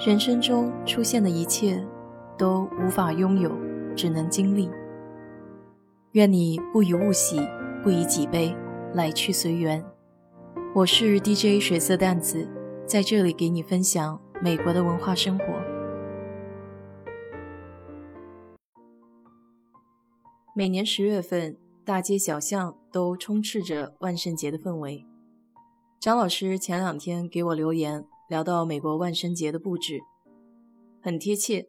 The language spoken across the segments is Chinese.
人生中出现的一切，都无法拥有，只能经历。愿你不以物喜，不以己悲，来去随缘。我是 DJ 水色淡子，在这里给你分享美国的文化生活。每年十月份，大街小巷都充斥着万圣节的氛围。张老师前两天给我留言。聊到美国万圣节的布置，很贴切。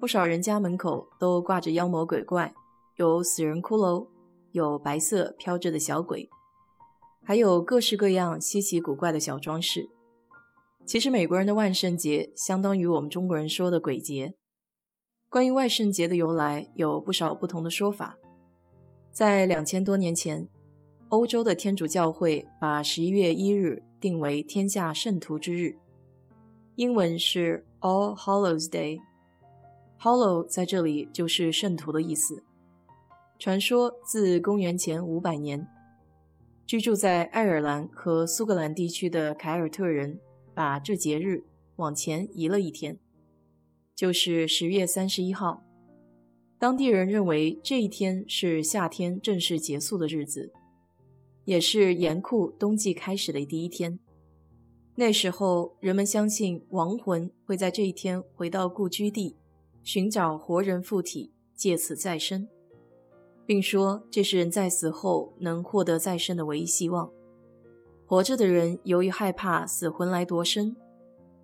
不少人家门口都挂着妖魔鬼怪，有死人骷髅，有白色飘着的小鬼，还有各式各样稀奇古怪的小装饰。其实美国人的万圣节相当于我们中国人说的鬼节。关于万圣节的由来，有不少不同的说法。在两千多年前，欧洲的天主教会把十一月一日定为天下圣徒之日。英文是 All Hallows Day，Hallow 在这里就是圣徒的意思。传说自公元前五百年，居住在爱尔兰和苏格兰地区的凯尔特人把这节日往前移了一天，就是十月三十一号。当地人认为这一天是夏天正式结束的日子，也是严酷冬季开始的第一天。那时候，人们相信亡魂会在这一天回到故居地，寻找活人附体，借此再生，并说这是人在死后能获得再生的唯一希望。活着的人由于害怕死魂来夺身，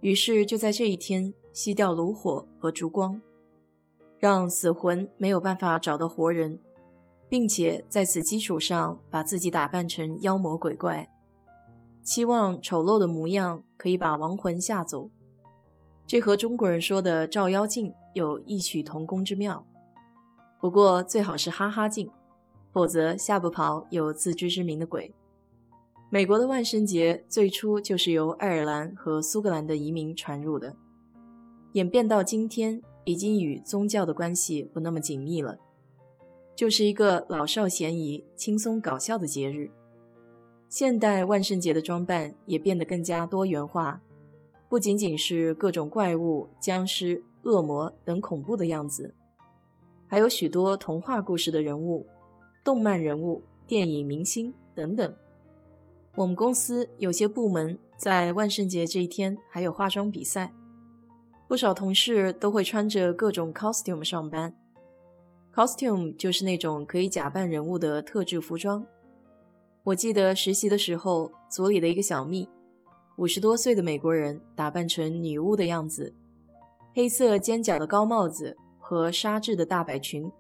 于是就在这一天熄掉炉火和烛光，让死魂没有办法找到活人，并且在此基础上把自己打扮成妖魔鬼怪。希望丑陋的模样可以把亡魂吓走，这和中国人说的照妖镜有异曲同工之妙。不过最好是哈哈镜，否则吓不跑有自知之明的鬼。美国的万圣节最初就是由爱尔兰和苏格兰的移民传入的，演变到今天已经与宗教的关系不那么紧密了，就是一个老少咸宜、轻松搞笑的节日。现代万圣节的装扮也变得更加多元化，不仅仅是各种怪物、僵尸、恶魔等恐怖的样子，还有许多童话故事的人物、动漫人物、电影明星等等。我们公司有些部门在万圣节这一天还有化妆比赛，不少同事都会穿着各种 costume 上班。costume 就是那种可以假扮人物的特制服装。我记得实习的时候，组里的一个小蜜，五十多岁的美国人，打扮成女巫的样子，黑色尖角的高帽子和纱质的大摆裙，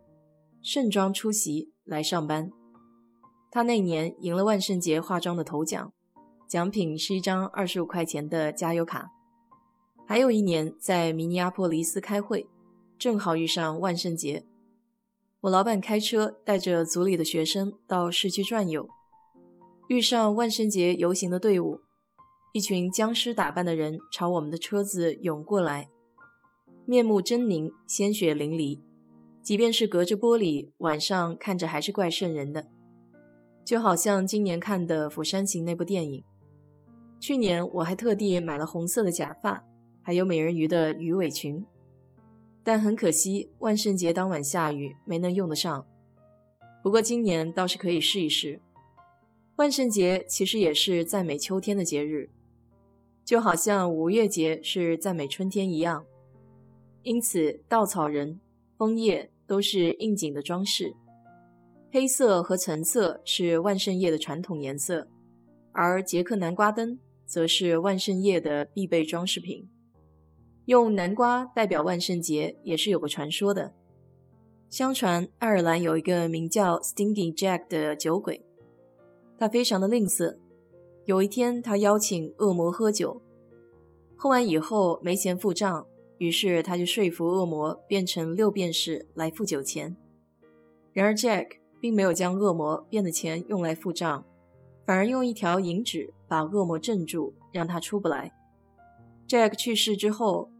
盛装出席来上班。他那年赢了万圣节化妆的头奖，奖品是一张二十五块钱的加油卡。还有一年在明尼阿波利斯开会，正好遇上万圣节，我老板开车带着组里的学生到市区转悠。遇上万圣节游行的队伍，一群僵尸打扮的人朝我们的车子涌过来，面目狰狞，鲜血淋漓。即便是隔着玻璃，晚上看着还是怪瘆人的，就好像今年看的《釜山行》那部电影。去年我还特地买了红色的假发，还有美人鱼的鱼尾裙，但很可惜，万圣节当晚下雨，没能用得上。不过今年倒是可以试一试。万圣节其实也是赞美秋天的节日，就好像五月节是赞美春天一样。因此，稻草人、枫叶都是应景的装饰。黑色和橙色是万圣夜的传统颜色，而杰克南瓜灯则是万圣夜的必备装饰品。用南瓜代表万圣节也是有个传说的。相传，爱尔兰有一个名叫 Stingy Jack 的酒鬼。他非常的吝啬。有一天，他邀请恶魔喝酒，喝完以后没钱付账，于是他就说服恶魔变成六便士来付酒钱。然而，Jack 并没有将恶魔变的钱用来付账，反而用一条银纸把恶魔镇住，让他出不来。Jack 去世之后，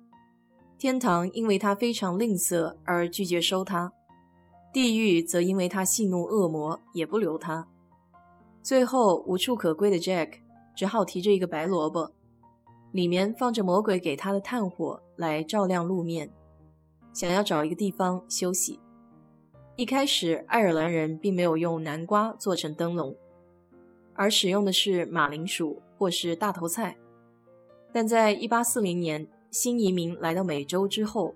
天堂因为他非常吝啬而拒绝收他，地狱则因为他戏弄恶魔也不留他。最后无处可归的 Jack 只好提着一个白萝卜，里面放着魔鬼给他的炭火来照亮路面，想要找一个地方休息。一开始，爱尔兰人并没有用南瓜做成灯笼，而使用的是马铃薯或是大头菜。但在1840年新移民来到美洲之后，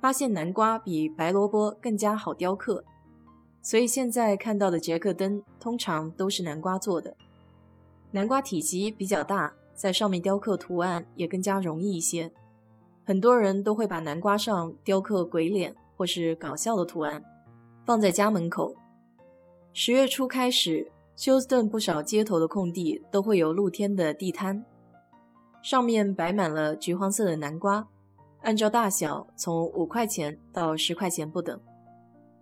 发现南瓜比白萝卜更加好雕刻，所以现在看到的杰克灯通常都是南瓜做的。南瓜体积比较大，在上面雕刻图案也更加容易一些。很多人都会把南瓜上雕刻鬼脸或是搞笑的图案。放在家门口。十月初开始，休斯顿不少街头的空地都会有露天的地摊，上面摆满了橘黄色的南瓜，按照大小从五块钱到十块钱不等。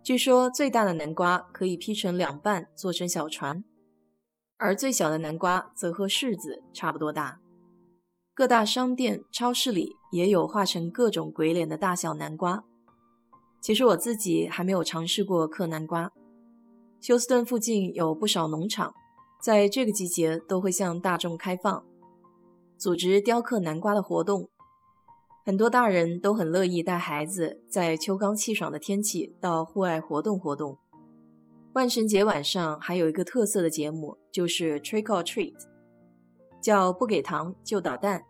据说最大的南瓜可以劈成两半做成小船，而最小的南瓜则和柿子差不多大。各大商店、超市里也有画成各种鬼脸的大小南瓜。其实我自己还没有尝试过刻南瓜。休斯顿附近有不少农场，在这个季节都会向大众开放，组织雕刻南瓜的活动。很多大人都很乐意带孩子在秋高气爽的天气到户外活动活动。万圣节晚上还有一个特色的节目，就是 Trick or Treat，叫不给糖就捣蛋。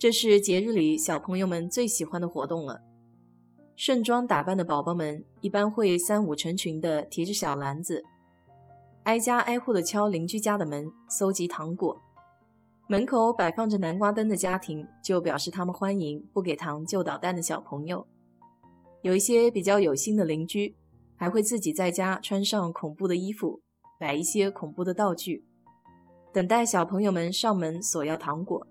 这是节日里小朋友们最喜欢的活动了。盛装打扮的宝宝们一般会三五成群的提着小篮子，挨家挨户的敲邻居家的门，搜集糖果。门口摆放着南瓜灯的家庭就表示他们欢迎不给糖就捣蛋的小朋友。有一些比较有心的邻居还会自己在家穿上恐怖的衣服，摆一些恐怖的道具，等待小朋友们上门索要糖果。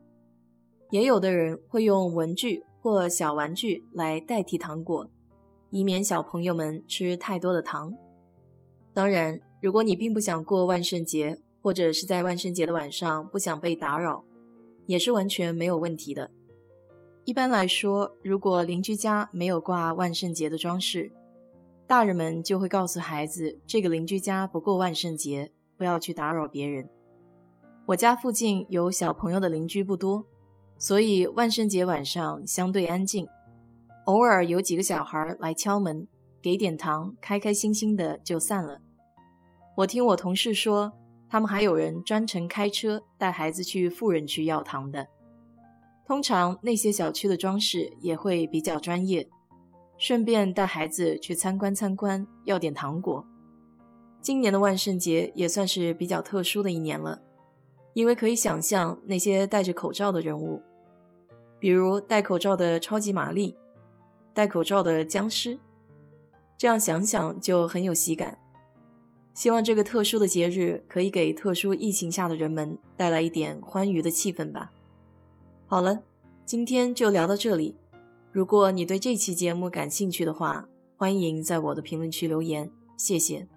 也有的人会用文具。或小玩具来代替糖果，以免小朋友们吃太多的糖。当然，如果你并不想过万圣节，或者是在万圣节的晚上不想被打扰，也是完全没有问题的。一般来说，如果邻居家没有挂万圣节的装饰，大人们就会告诉孩子，这个邻居家不过万圣节，不要去打扰别人。我家附近有小朋友的邻居不多。所以万圣节晚上相对安静，偶尔有几个小孩来敲门，给点糖，开开心心的就散了。我听我同事说，他们还有人专程开车带孩子去富人区要糖的。通常那些小区的装饰也会比较专业，顺便带孩子去参观参观，要点糖果。今年的万圣节也算是比较特殊的一年了。因为可以想象那些戴着口罩的人物，比如戴口罩的超级玛丽，戴口罩的僵尸，这样想想就很有喜感。希望这个特殊的节日可以给特殊疫情下的人们带来一点欢愉的气氛吧。好了，今天就聊到这里。如果你对这期节目感兴趣的话，欢迎在我的评论区留言，谢谢。